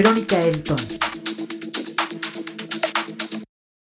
Verónica Elton.